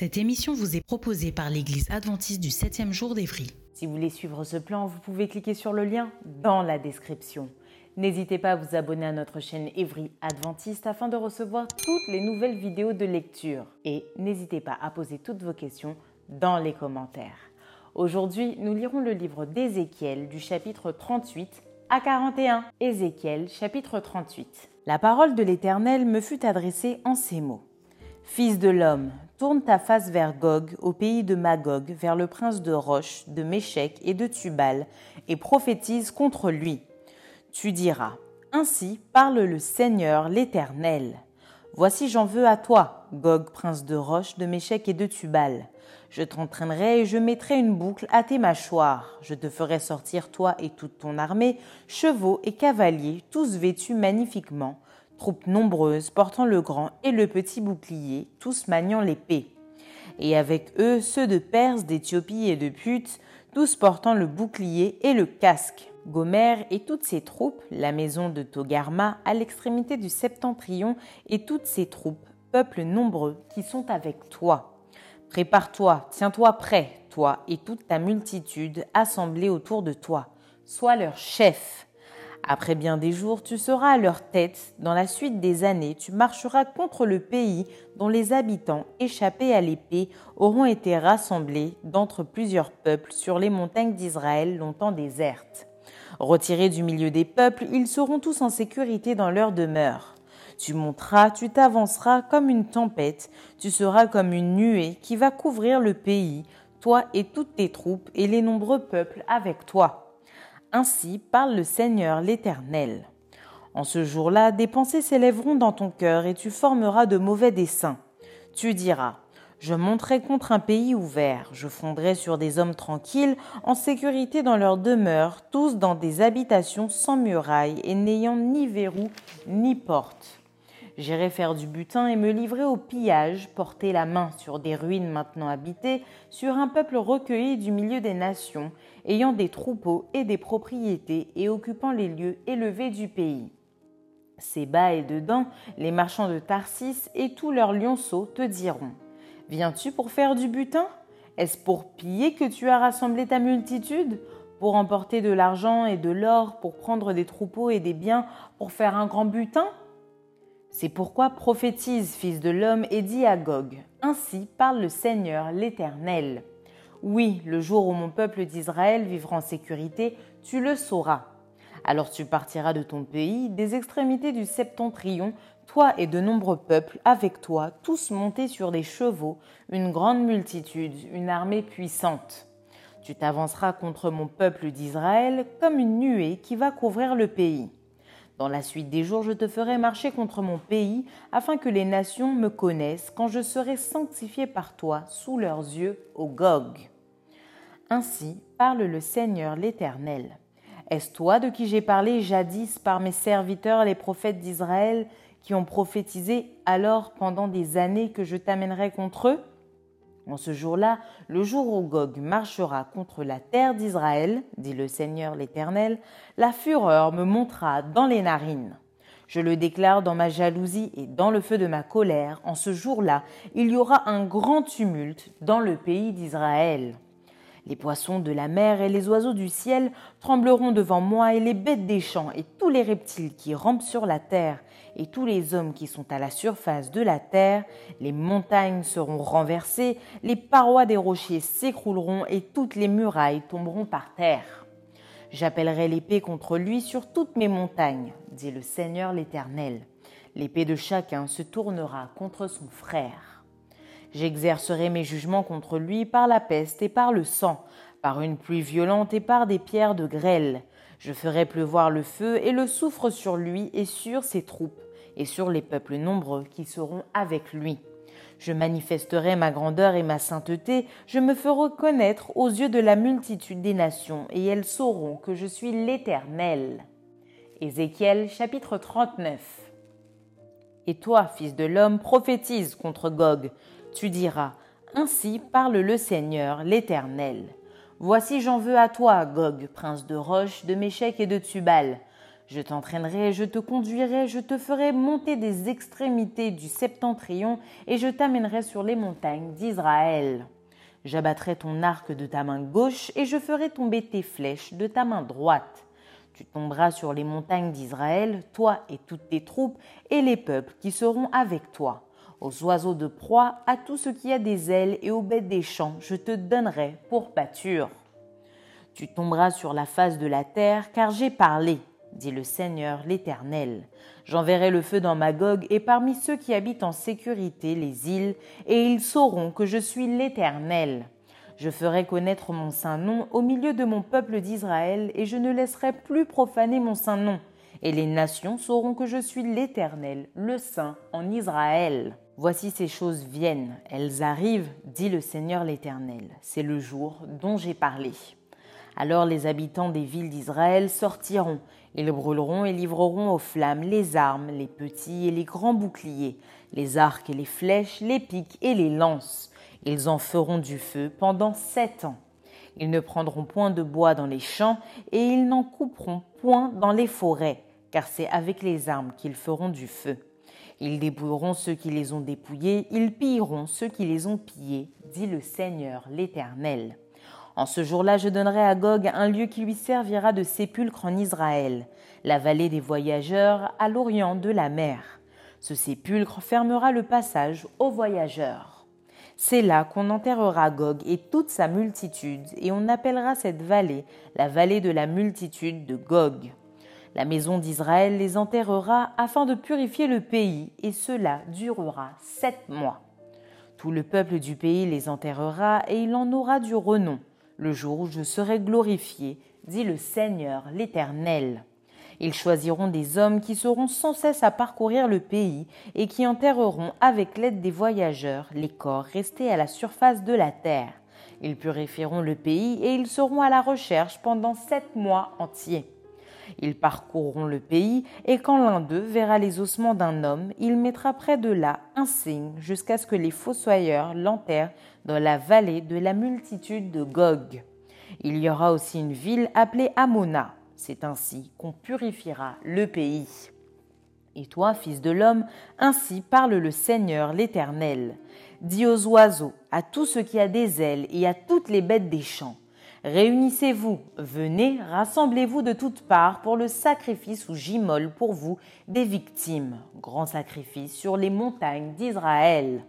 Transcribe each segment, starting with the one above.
Cette émission vous est proposée par l'Église adventiste du 7e jour d'Évry. Si vous voulez suivre ce plan, vous pouvez cliquer sur le lien dans la description. N'hésitez pas à vous abonner à notre chaîne Évry Adventiste afin de recevoir toutes les nouvelles vidéos de lecture. Et n'hésitez pas à poser toutes vos questions dans les commentaires. Aujourd'hui, nous lirons le livre d'Ézéchiel du chapitre 38 à 41. Ézéchiel chapitre 38. La parole de l'Éternel me fut adressée en ces mots. Fils de l'homme, Tourne ta face vers Gog, au pays de Magog, vers le prince de Roche, de Méchec et de Tubal, et prophétise contre lui. Tu diras Ainsi parle le Seigneur l'Éternel. Voici j'en veux à toi, Gog, prince de Roche, de Méchec et de Tubal. Je t'entraînerai et je mettrai une boucle à tes mâchoires. Je te ferai sortir, toi et toute ton armée, chevaux et cavaliers, tous vêtus magnifiquement troupes nombreuses portant le grand et le petit bouclier, tous maniant l'épée. Et avec eux ceux de Perse, d'Éthiopie et de Pute, tous portant le bouclier et le casque. Gomère et toutes ses troupes, la maison de Togarma à l'extrémité du septentrion et toutes ses troupes, peuples nombreux qui sont avec toi. Prépare-toi, tiens-toi prêt, toi et toute ta multitude assemblée autour de toi. Sois leur chef. Après bien des jours, tu seras à leur tête. Dans la suite des années, tu marcheras contre le pays dont les habitants, échappés à l'épée, auront été rassemblés d'entre plusieurs peuples sur les montagnes d'Israël longtemps désertes. Retirés du milieu des peuples, ils seront tous en sécurité dans leur demeure. Tu monteras, tu t'avanceras comme une tempête, tu seras comme une nuée qui va couvrir le pays, toi et toutes tes troupes et les nombreux peuples avec toi. Ainsi parle le Seigneur l'Éternel. En ce jour-là, des pensées s'élèveront dans ton cœur et tu formeras de mauvais desseins. Tu diras, je monterai contre un pays ouvert, je fonderai sur des hommes tranquilles, en sécurité dans leur demeure, tous dans des habitations sans murailles et n'ayant ni verrou ni porte. J'irai faire du butin et me livrer au pillage, porter la main sur des ruines maintenant habitées, sur un peuple recueilli du milieu des nations, ayant des troupeaux et des propriétés et occupant les lieux élevés du pays. Ces bas et dedans, les marchands de Tarsis et tous leurs lionceaux te diront Viens-tu pour faire du butin? Est-ce pour piller que tu as rassemblé ta multitude? Pour emporter de l'argent et de l'or, pour prendre des troupeaux et des biens, pour faire un grand butin? C'est pourquoi prophétise, fils de l'homme, et dis à Gog, Ainsi parle le Seigneur l'Éternel. Oui, le jour où mon peuple d'Israël vivra en sécurité, tu le sauras. Alors tu partiras de ton pays, des extrémités du septentrion, toi et de nombreux peuples avec toi, tous montés sur des chevaux, une grande multitude, une armée puissante. Tu t'avanceras contre mon peuple d'Israël comme une nuée qui va couvrir le pays. Dans la suite des jours, je te ferai marcher contre mon pays, afin que les nations me connaissent quand je serai sanctifié par toi sous leurs yeux au Gog. Ainsi parle le Seigneur l'Éternel. Est-ce toi de qui j'ai parlé jadis par mes serviteurs les prophètes d'Israël, qui ont prophétisé alors pendant des années que je t'amènerai contre eux? En ce jour-là, le jour où Gog marchera contre la terre d'Israël, dit le Seigneur l'Éternel, la fureur me montera dans les narines. Je le déclare dans ma jalousie et dans le feu de ma colère, en ce jour-là, il y aura un grand tumulte dans le pays d'Israël. Les poissons de la mer et les oiseaux du ciel trembleront devant moi et les bêtes des champs et tous les reptiles qui rampent sur la terre et tous les hommes qui sont à la surface de la terre. Les montagnes seront renversées, les parois des rochers s'écrouleront et toutes les murailles tomberont par terre. J'appellerai l'épée contre lui sur toutes mes montagnes, dit le Seigneur l'Éternel. L'épée de chacun se tournera contre son frère. J'exercerai mes jugements contre lui par la peste et par le sang, par une pluie violente et par des pierres de grêle. Je ferai pleuvoir le feu et le soufre sur lui et sur ses troupes, et sur les peuples nombreux qui seront avec lui. Je manifesterai ma grandeur et ma sainteté, je me ferai connaître aux yeux de la multitude des nations, et elles sauront que je suis l'Éternel. Ézéchiel chapitre 39 Et toi, fils de l'homme, prophétise contre Gog. Tu diras, Ainsi parle le Seigneur, l'Éternel. Voici j'en veux à toi, Gog, prince de Roche, de Méchec et de Tubal. Je t'entraînerai, je te conduirai, je te ferai monter des extrémités du septentrion, et je t'amènerai sur les montagnes d'Israël. J'abattrai ton arc de ta main gauche, et je ferai tomber tes flèches de ta main droite. Tu tomberas sur les montagnes d'Israël, toi et toutes tes troupes, et les peuples qui seront avec toi. Aux oiseaux de proie, à tout ce qui a des ailes, et aux bêtes des champs, je te donnerai pour pâture. Tu tomberas sur la face de la terre, car j'ai parlé, dit le Seigneur l'Éternel. J'enverrai le feu dans Magog et parmi ceux qui habitent en sécurité les îles, et ils sauront que je suis l'Éternel. Je ferai connaître mon saint nom au milieu de mon peuple d'Israël, et je ne laisserai plus profaner mon saint nom. Et les nations sauront que je suis l'Éternel, le Saint, en Israël. Voici ces choses viennent, elles arrivent, dit le Seigneur l'Éternel. C'est le jour dont j'ai parlé. Alors les habitants des villes d'Israël sortiront, ils brûleront et livreront aux flammes les armes, les petits et les grands boucliers, les arcs et les flèches, les piques et les lances. Ils en feront du feu pendant sept ans. Ils ne prendront point de bois dans les champs et ils n'en couperont point dans les forêts, car c'est avec les armes qu'ils feront du feu. Ils dépouilleront ceux qui les ont dépouillés, ils pilleront ceux qui les ont pillés, dit le Seigneur l'Éternel. En ce jour-là, je donnerai à Gog un lieu qui lui servira de sépulcre en Israël, la vallée des voyageurs à l'orient de la mer. Ce sépulcre fermera le passage aux voyageurs. C'est là qu'on enterrera Gog et toute sa multitude, et on appellera cette vallée la vallée de la multitude de Gog. La maison d'Israël les enterrera afin de purifier le pays, et cela durera sept mois. Tout le peuple du pays les enterrera, et il en aura du renom le jour où je serai glorifié, dit le Seigneur l'Éternel. Ils choisiront des hommes qui seront sans cesse à parcourir le pays et qui enterreront avec l'aide des voyageurs les corps restés à la surface de la terre. Ils purifieront le pays et ils seront à la recherche pendant sept mois entiers. Ils parcourront le pays, et quand l'un d'eux verra les ossements d'un homme, il mettra près de là un signe jusqu'à ce que les fossoyeurs l'enterrent dans la vallée de la multitude de Gog. Il y aura aussi une ville appelée Amona. C'est ainsi qu'on purifiera le pays. Et toi, fils de l'homme, ainsi parle le Seigneur l'Éternel. Dis aux oiseaux, à tout ce qui a des ailes et à toutes les bêtes des champs, Réunissez-vous, venez, rassemblez-vous de toutes parts pour le sacrifice où j'immole pour vous des victimes, grand sacrifice sur les montagnes d'Israël.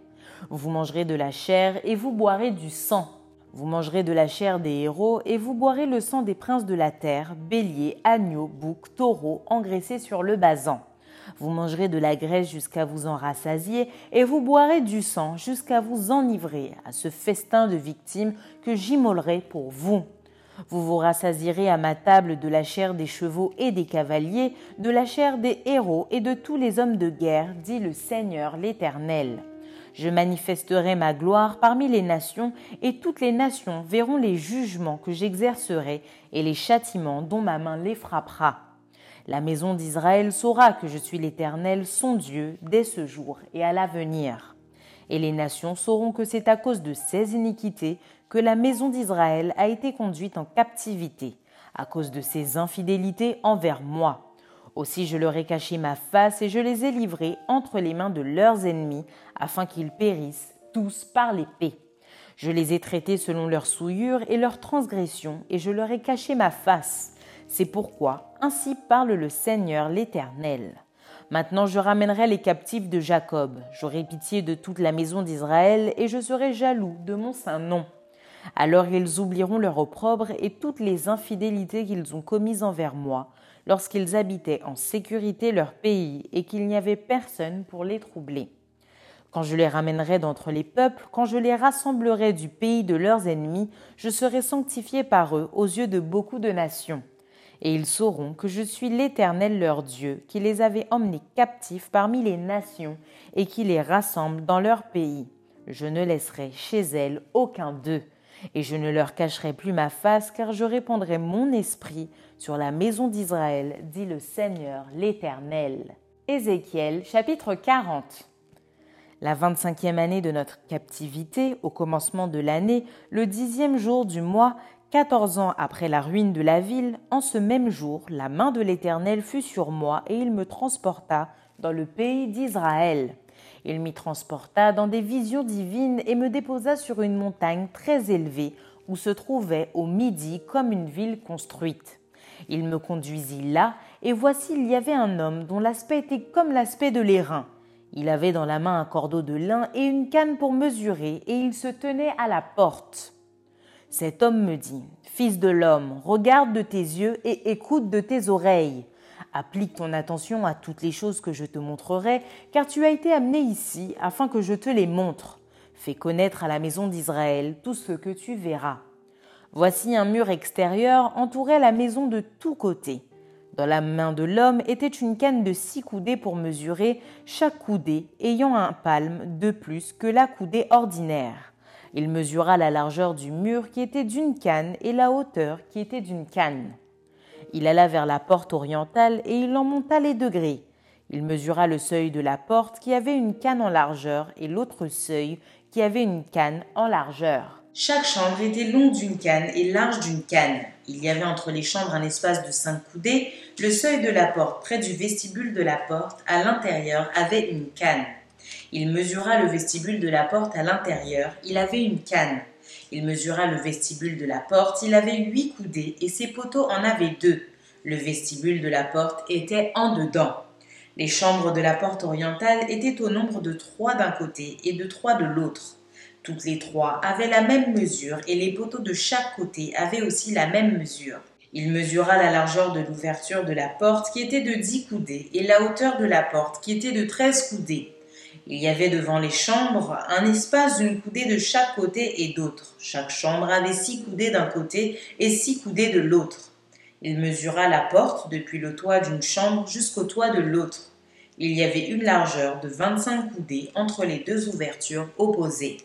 Vous mangerez de la chair et vous boirez du sang. Vous mangerez de la chair des héros et vous boirez le sang des princes de la terre, béliers, agneaux, boucs, taureaux, engraissés sur le basan. Vous mangerez de la graisse jusqu'à vous en rassasier, et vous boirez du sang jusqu'à vous enivrer à ce festin de victimes que j'immolerai pour vous. Vous vous rassasierez à ma table de la chair des chevaux et des cavaliers, de la chair des héros et de tous les hommes de guerre, dit le Seigneur l'Éternel. Je manifesterai ma gloire parmi les nations, et toutes les nations verront les jugements que j'exercerai et les châtiments dont ma main les frappera. La maison d'Israël saura que je suis l'Éternel, son Dieu, dès ce jour et à l'avenir. Et les nations sauront que c'est à cause de ces iniquités que la maison d'Israël a été conduite en captivité, à cause de ses infidélités envers moi. Aussi je leur ai caché ma face et je les ai livrés entre les mains de leurs ennemis, afin qu'ils périssent tous par l'épée. Je les ai traités selon leurs souillures et leurs transgressions, et je leur ai caché ma face. C'est pourquoi ainsi parle le Seigneur l'Éternel. Maintenant je ramènerai les captifs de Jacob, j'aurai pitié de toute la maison d'Israël, et je serai jaloux de mon saint nom. Alors ils oublieront leur opprobre et toutes les infidélités qu'ils ont commises envers moi. lorsqu'ils habitaient en sécurité leur pays et qu'il n'y avait personne pour les troubler. Quand je les ramènerai d'entre les peuples, quand je les rassemblerai du pays de leurs ennemis, je serai sanctifié par eux aux yeux de beaucoup de nations. Et ils sauront que je suis l'Éternel leur Dieu, qui les avait emmenés captifs parmi les nations et qui les rassemble dans leur pays. Je ne laisserai chez elles aucun d'eux, et je ne leur cacherai plus ma face, car je répandrai mon esprit sur la maison d'Israël, dit le Seigneur l'Éternel. Ézéchiel chapitre 40 la 25e année de notre captivité, au commencement de l'année, le dixième jour du mois, quatorze ans après la ruine de la ville, en ce même jour, la main de l'Éternel fut sur moi et il me transporta dans le pays d'Israël. Il m'y transporta dans des visions divines et me déposa sur une montagne très élevée où se trouvait au midi comme une ville construite. Il me conduisit là, et voici il y avait un homme dont l'aspect était comme l'aspect de l'airain. Il avait dans la main un cordeau de lin et une canne pour mesurer, et il se tenait à la porte. Cet homme me dit, Fils de l'homme, regarde de tes yeux et écoute de tes oreilles. Applique ton attention à toutes les choses que je te montrerai, car tu as été amené ici afin que je te les montre. Fais connaître à la maison d'Israël tout ce que tu verras. Voici un mur extérieur entourait la maison de tous côtés. Dans la main de l'homme était une canne de six coudées pour mesurer, chaque coudée ayant un palme de plus que la coudée ordinaire. Il mesura la largeur du mur qui était d'une canne et la hauteur qui était d'une canne. Il alla vers la porte orientale et il en monta les degrés. Il mesura le seuil de la porte qui avait une canne en largeur et l'autre seuil qui avait une canne en largeur. Chaque chambre était longue d'une canne et large d'une canne. Il y avait entre les chambres un espace de cinq coudées. Le seuil de la porte près du vestibule de la porte à l'intérieur avait une canne. Il mesura le vestibule de la porte à l'intérieur. Il avait une canne. Il mesura le vestibule de la porte. Il avait huit coudées et ses poteaux en avaient deux. Le vestibule de la porte était en dedans. Les chambres de la porte orientale étaient au nombre de trois d'un côté et de trois de l'autre. Toutes les trois avaient la même mesure et les poteaux de chaque côté avaient aussi la même mesure. Il mesura la largeur de l'ouverture de la porte qui était de dix coudées et la hauteur de la porte qui était de treize coudées. Il y avait devant les chambres un espace d'une coudée de chaque côté et d'autre. Chaque chambre avait six coudées d'un côté et six coudées de l'autre. Il mesura la porte depuis le toit d'une chambre jusqu'au toit de l'autre. Il y avait une largeur de vingt-cinq coudées entre les deux ouvertures opposées.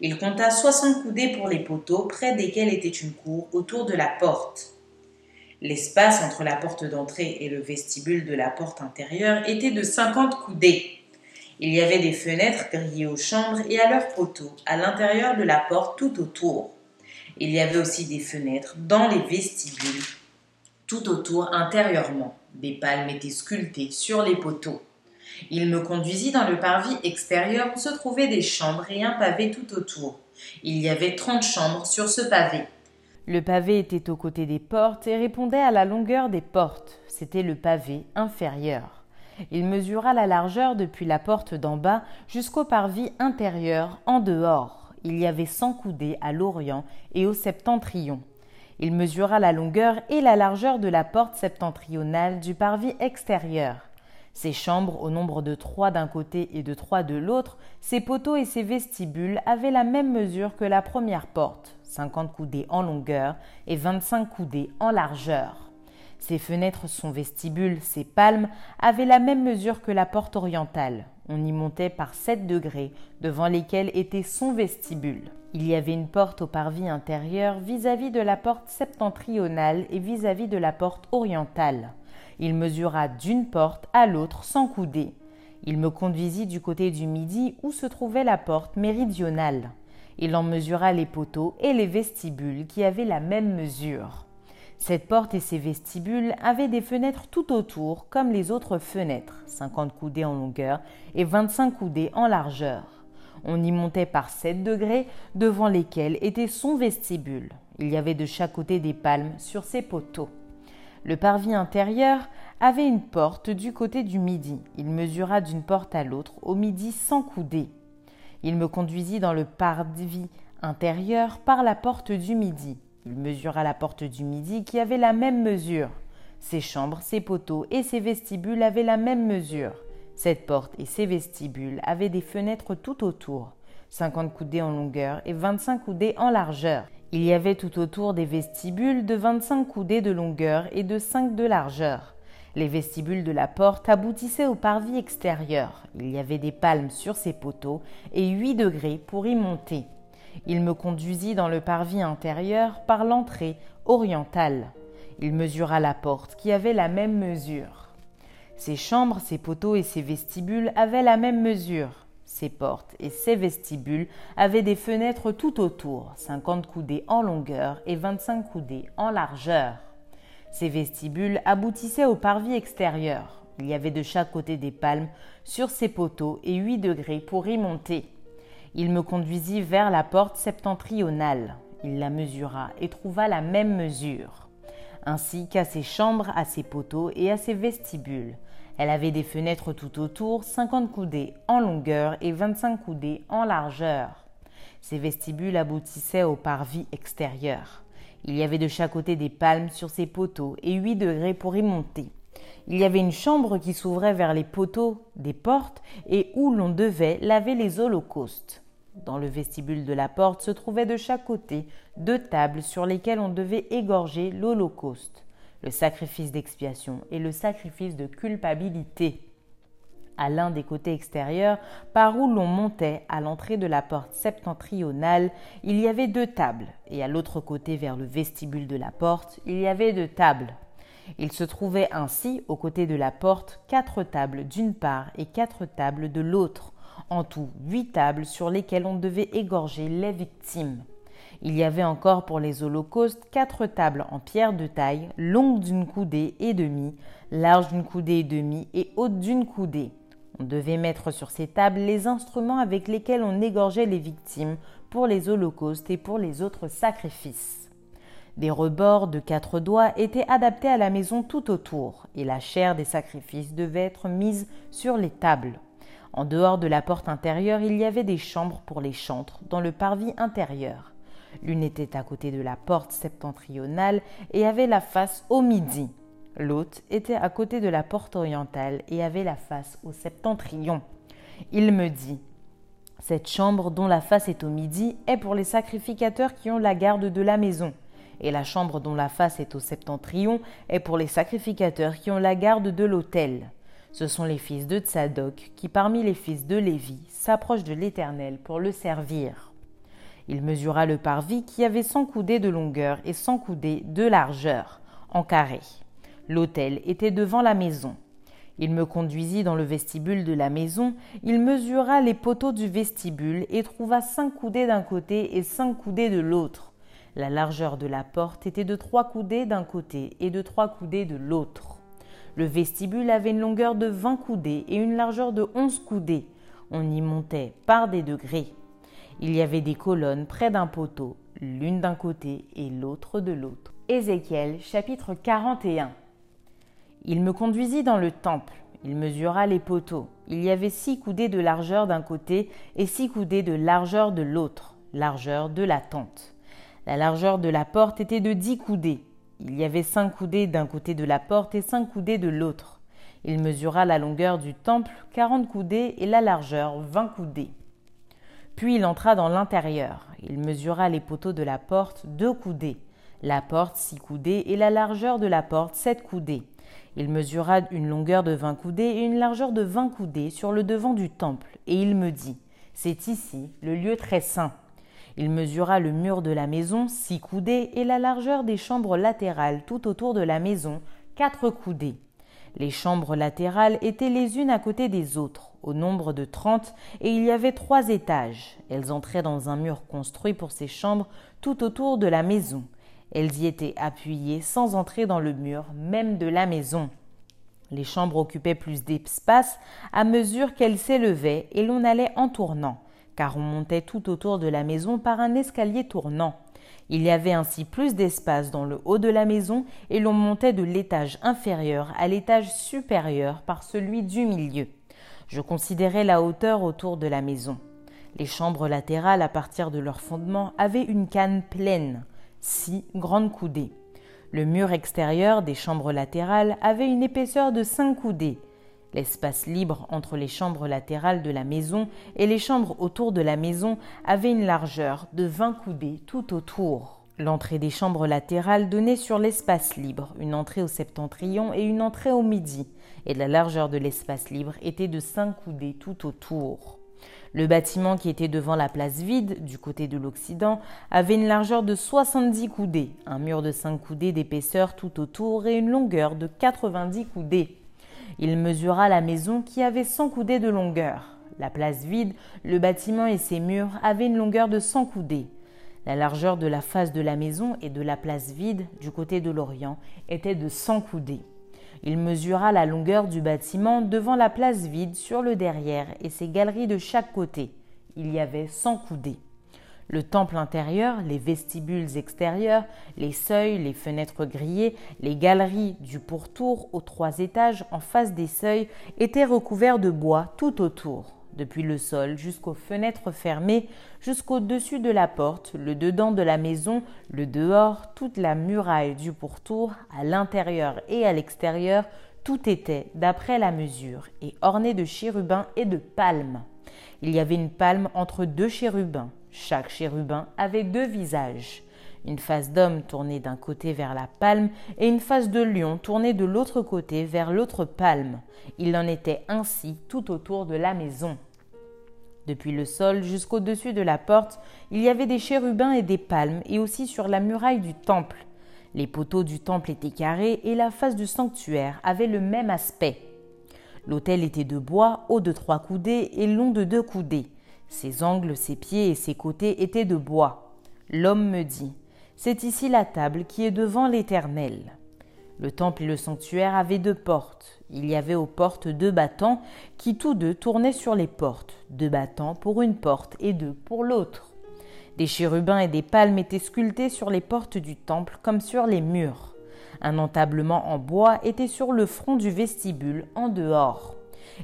Il compta soixante coudées pour les poteaux, près desquels était une cour autour de la porte. L'espace entre la porte d'entrée et le vestibule de la porte intérieure était de cinquante coudées. Il y avait des fenêtres grillées aux chambres et à leurs poteaux, à l'intérieur de la porte tout autour. Il y avait aussi des fenêtres dans les vestibules, tout autour intérieurement. Des palmes étaient sculptées sur les poteaux. Il me conduisit dans le parvis extérieur où se trouvaient des chambres et un pavé tout autour. Il y avait trente chambres sur ce pavé. Le pavé était aux côtés des portes et répondait à la longueur des portes. C'était le pavé inférieur. Il mesura la largeur depuis la porte d'en bas jusqu'au parvis intérieur en dehors. Il y avait cent coudées à l'orient et au septentrion. Il mesura la longueur et la largeur de la porte septentrionale du parvis extérieur. Ces chambres, au nombre de trois d'un côté et de trois de l'autre, ces poteaux et ces vestibules avaient la même mesure que la première porte, cinquante coudées en longueur et vingt-cinq coudées en largeur. Ces fenêtres, son vestibule, ces palmes avaient la même mesure que la porte orientale. On y montait par sept degrés, devant lesquels était son vestibule. Il y avait une porte au parvis intérieur vis-à-vis de la porte septentrionale et vis à -vis de la porte orientale. Il mesura d'une porte à l'autre sans coudées. Il me conduisit du côté du midi où se trouvait la porte méridionale. Il en mesura les poteaux et les vestibules qui avaient la même mesure. Cette porte et ses vestibules avaient des fenêtres tout autour comme les autres fenêtres, 50 coudées en longueur et 25 coudées en largeur. On y montait par 7 degrés devant lesquels était son vestibule. Il y avait de chaque côté des palmes sur ses poteaux. Le parvis intérieur avait une porte du côté du midi. Il mesura d'une porte à l'autre au midi sans coudées. Il me conduisit dans le parvis intérieur par la porte du midi. Il mesura la porte du midi qui avait la même mesure, Ces chambres, ces poteaux et ces vestibules avaient la même mesure. Cette porte et ces vestibules avaient des fenêtres tout autour, 50 coudées en longueur et 25 coudées en largeur. Il y avait tout autour des vestibules de 25 coudées de longueur et de 5 de largeur. Les vestibules de la porte aboutissaient au parvis extérieur. Il y avait des palmes sur ces poteaux et 8 degrés pour y monter. Il me conduisit dans le parvis intérieur par l'entrée orientale. Il mesura la porte qui avait la même mesure. Ces chambres, ces poteaux et ces vestibules avaient la même mesure. Ces portes et ces vestibules avaient des fenêtres tout autour, 50 coudées en longueur et 25 coudées en largeur. Ces vestibules aboutissaient au parvis extérieur. Il y avait de chaque côté des palmes sur ces poteaux et 8 degrés pour y monter. Il me conduisit vers la porte septentrionale. Il la mesura et trouva la même mesure, ainsi qu'à ses chambres, à ses poteaux et à ses vestibules. Elle avait des fenêtres tout autour, 50 coudées en longueur et 25 coudées en largeur. Ces vestibules aboutissaient au parvis extérieur. Il y avait de chaque côté des palmes sur ces poteaux et 8 degrés pour y monter. Il y avait une chambre qui s'ouvrait vers les poteaux des portes et où l'on devait laver les holocaustes. Dans le vestibule de la porte se trouvaient de chaque côté deux tables sur lesquelles on devait égorger l'holocauste le sacrifice d'expiation et le sacrifice de culpabilité. À l'un des côtés extérieurs, par où l'on montait à l'entrée de la porte septentrionale, il y avait deux tables, et à l'autre côté vers le vestibule de la porte, il y avait deux tables. Il se trouvait ainsi, aux côtés de la porte, quatre tables d'une part et quatre tables de l'autre, en tout huit tables sur lesquelles on devait égorger les victimes. Il y avait encore pour les holocaustes quatre tables en pierre de taille, longues d'une coudée et demie, larges d'une coudée et demie et hautes d'une coudée. On devait mettre sur ces tables les instruments avec lesquels on égorgeait les victimes pour les holocaustes et pour les autres sacrifices. Des rebords de quatre doigts étaient adaptés à la maison tout autour, et la chair des sacrifices devait être mise sur les tables. En dehors de la porte intérieure, il y avait des chambres pour les chantres dans le parvis intérieur. L'une était à côté de la porte septentrionale et avait la face au midi. L'autre était à côté de la porte orientale et avait la face au septentrion. Il me dit Cette chambre dont la face est au midi est pour les sacrificateurs qui ont la garde de la maison, et la chambre dont la face est au septentrion est pour les sacrificateurs qui ont la garde de l'autel. Ce sont les fils de Tsadok qui, parmi les fils de Lévi, s'approchent de l'Éternel pour le servir. Il mesura le parvis qui avait cent coudées de longueur et cent coudées de largeur, en carré. L'autel était devant la maison. Il me conduisit dans le vestibule de la maison, il mesura les poteaux du vestibule et trouva cinq coudées d'un côté et cinq coudées de l'autre. La largeur de la porte était de trois coudées d'un côté et de trois coudées de l'autre. Le vestibule avait une longueur de vingt coudées et une largeur de onze coudées. On y montait par des degrés. Il y avait des colonnes près d'un poteau, l'une d'un côté et l'autre de l'autre. Ézéchiel chapitre 41 Il me conduisit dans le temple. Il mesura les poteaux. Il y avait six coudées de largeur d'un côté et six coudées de largeur de l'autre, largeur de la tente. La largeur de la porte était de dix coudées. Il y avait cinq coudées d'un côté de la porte et cinq coudées de l'autre. Il mesura la longueur du temple, quarante coudées, et la largeur, vingt coudées. Puis il entra dans l'intérieur. Il mesura les poteaux de la porte deux coudées, la porte six coudées et la largeur de la porte sept coudées. Il mesura une longueur de vingt coudées et une largeur de vingt coudées sur le devant du temple, et il me dit C'est ici le lieu très saint. Il mesura le mur de la maison, six coudées, et la largeur des chambres latérales tout autour de la maison, quatre coudées. Les chambres latérales étaient les unes à côté des autres au nombre de trente, et il y avait trois étages. Elles entraient dans un mur construit pour ces chambres tout autour de la maison. Elles y étaient appuyées sans entrer dans le mur même de la maison. Les chambres occupaient plus d'espace à mesure qu'elles s'élevaient et l'on allait en tournant, car on montait tout autour de la maison par un escalier tournant. Il y avait ainsi plus d'espace dans le haut de la maison et l'on montait de l'étage inférieur à l'étage supérieur par celui du milieu. Je considérais la hauteur autour de la maison. Les chambres latérales, à partir de leur fondement, avaient une canne pleine, six grandes coudées. Le mur extérieur des chambres latérales avait une épaisseur de 5 coudées. L'espace libre entre les chambres latérales de la maison et les chambres autour de la maison avait une largeur de 20 coudées tout autour. L'entrée des chambres latérales donnait sur l'espace libre, une entrée au septentrion et une entrée au midi, et la largeur de l'espace libre était de 5 coudées tout autour. Le bâtiment qui était devant la place vide, du côté de l'Occident, avait une largeur de 70 coudées, un mur de 5 coudées d'épaisseur tout autour et une longueur de 90 coudées. Il mesura la maison qui avait 100 coudées de longueur. La place vide, le bâtiment et ses murs avaient une longueur de 100 coudées. La largeur de la face de la maison et de la place vide, du côté de l'Orient, était de 100 coudées. Il mesura la longueur du bâtiment devant la place vide sur le derrière et ses galeries de chaque côté. Il y avait cent coudées. Le temple intérieur, les vestibules extérieurs, les seuils, les fenêtres grillées, les galeries du pourtour aux trois étages en face des seuils étaient recouverts de bois tout autour depuis le sol jusqu'aux fenêtres fermées, jusqu'au-dessus de la porte, le dedans de la maison, le dehors, toute la muraille du pourtour, à l'intérieur et à l'extérieur, tout était, d'après la mesure, et orné de chérubins et de palmes. Il y avait une palme entre deux chérubins. Chaque chérubin avait deux visages une face d'homme tournée d'un côté vers la palme et une face de lion tournée de l'autre côté vers l'autre palme. Il en était ainsi tout autour de la maison. Depuis le sol jusqu'au-dessus de la porte, il y avait des chérubins et des palmes, et aussi sur la muraille du temple. Les poteaux du temple étaient carrés et la face du sanctuaire avait le même aspect. L'autel était de bois, haut de trois coudées et long de deux coudées. Ses angles, ses pieds et ses côtés étaient de bois. L'homme me dit c'est ici la table qui est devant l'Éternel. Le temple et le sanctuaire avaient deux portes. Il y avait aux portes deux battants qui tous deux tournaient sur les portes, deux battants pour une porte et deux pour l'autre. Des chérubins et des palmes étaient sculptés sur les portes du temple comme sur les murs. Un entablement en bois était sur le front du vestibule en dehors.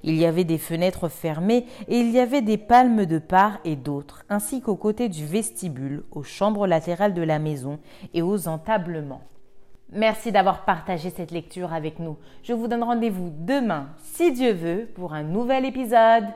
Il y avait des fenêtres fermées et il y avait des palmes de part et d'autre, ainsi qu'aux côtés du vestibule, aux chambres latérales de la maison et aux entablements. Merci d'avoir partagé cette lecture avec nous. Je vous donne rendez-vous demain, si Dieu veut, pour un nouvel épisode.